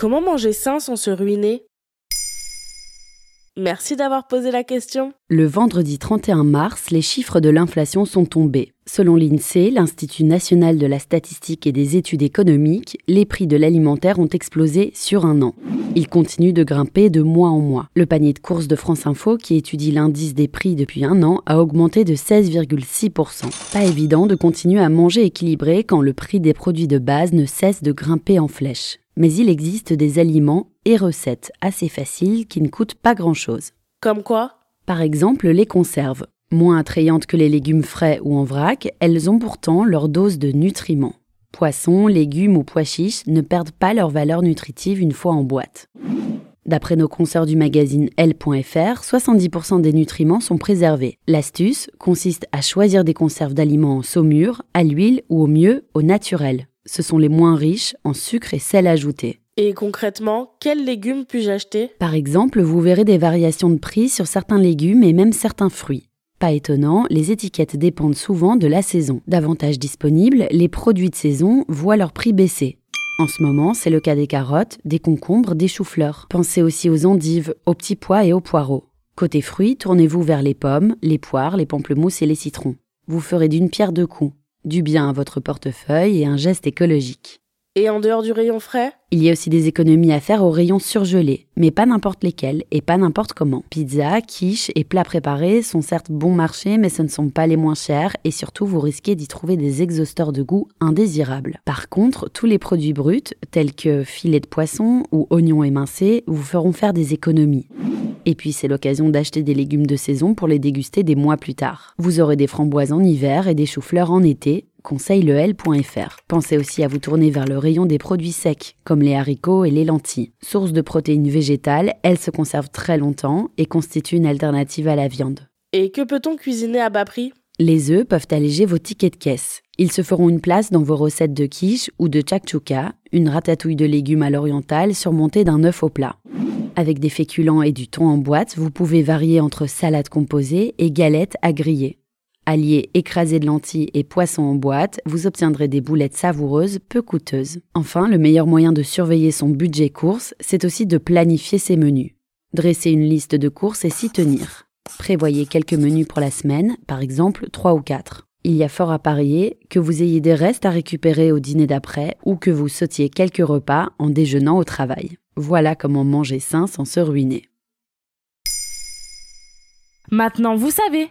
Comment manger sain sans se ruiner? Merci d'avoir posé la question. Le vendredi 31 mars, les chiffres de l'inflation sont tombés. Selon l'INSEE, l'Institut national de la statistique et des études économiques, les prix de l'alimentaire ont explosé sur un an. Ils continuent de grimper de mois en mois. Le panier de courses de France Info, qui étudie l'indice des prix depuis un an, a augmenté de 16,6%. Pas évident de continuer à manger équilibré quand le prix des produits de base ne cesse de grimper en flèche mais il existe des aliments et recettes assez faciles qui ne coûtent pas grand-chose. Comme quoi? Par exemple, les conserves. Moins attrayantes que les légumes frais ou en vrac, elles ont pourtant leur dose de nutriments. Poissons, légumes ou pois chiches ne perdent pas leur valeur nutritive une fois en boîte. D'après nos consoeurs du magazine L.fr, 70% des nutriments sont préservés. L'astuce consiste à choisir des conserves d'aliments en saumure, à l'huile ou au mieux au naturel ce sont les moins riches en sucre et sel ajouté. Et concrètement, quels légumes puis-je acheter? Par exemple, vous verrez des variations de prix sur certains légumes et même certains fruits. Pas étonnant, les étiquettes dépendent souvent de la saison. Davantage disponibles, les produits de saison voient leur prix baisser. En ce moment, c'est le cas des carottes, des concombres, des choux-fleurs. Pensez aussi aux endives, aux petits pois et aux poireaux. Côté fruits, tournez-vous vers les pommes, les poires, les pamplemousses et les citrons. Vous ferez d'une pierre deux coups du bien à votre portefeuille et un geste écologique. Et en dehors du rayon frais? Il y a aussi des économies à faire au rayon surgelé, mais pas n'importe lesquels et pas n'importe comment. Pizza, quiche et plats préparés sont certes bon marché, mais ce ne sont pas les moins chers et surtout vous risquez d'y trouver des exhausteurs de goût indésirables. Par contre, tous les produits bruts, tels que filets de poisson ou oignons émincés, vous feront faire des économies. Et puis c'est l'occasion d'acheter des légumes de saison pour les déguster des mois plus tard. Vous aurez des framboises en hiver et des choux-fleurs en été, conseille le L.fr. Pensez aussi à vous tourner vers le rayon des produits secs, comme les haricots et les lentilles. Source de protéines végétales, elles se conservent très longtemps et constituent une alternative à la viande. Et que peut-on cuisiner à bas prix? Les œufs peuvent alléger vos tickets de caisse. Ils se feront une place dans vos recettes de quiche ou de chakchouka, une ratatouille de légumes à l'oriental surmontée d'un œuf au plat. Avec des féculents et du thon en boîte, vous pouvez varier entre salade composée et galettes à griller. Alliez écrasé de lentilles et poissons en boîte, vous obtiendrez des boulettes savoureuses, peu coûteuses. Enfin, le meilleur moyen de surveiller son budget course, c'est aussi de planifier ses menus. Dressez une liste de courses et s'y tenir. Prévoyez quelques menus pour la semaine, par exemple 3 ou 4. Il y a fort à parier que vous ayez des restes à récupérer au dîner d'après ou que vous sautiez quelques repas en déjeunant au travail. Voilà comment manger sain sans se ruiner. Maintenant, vous savez.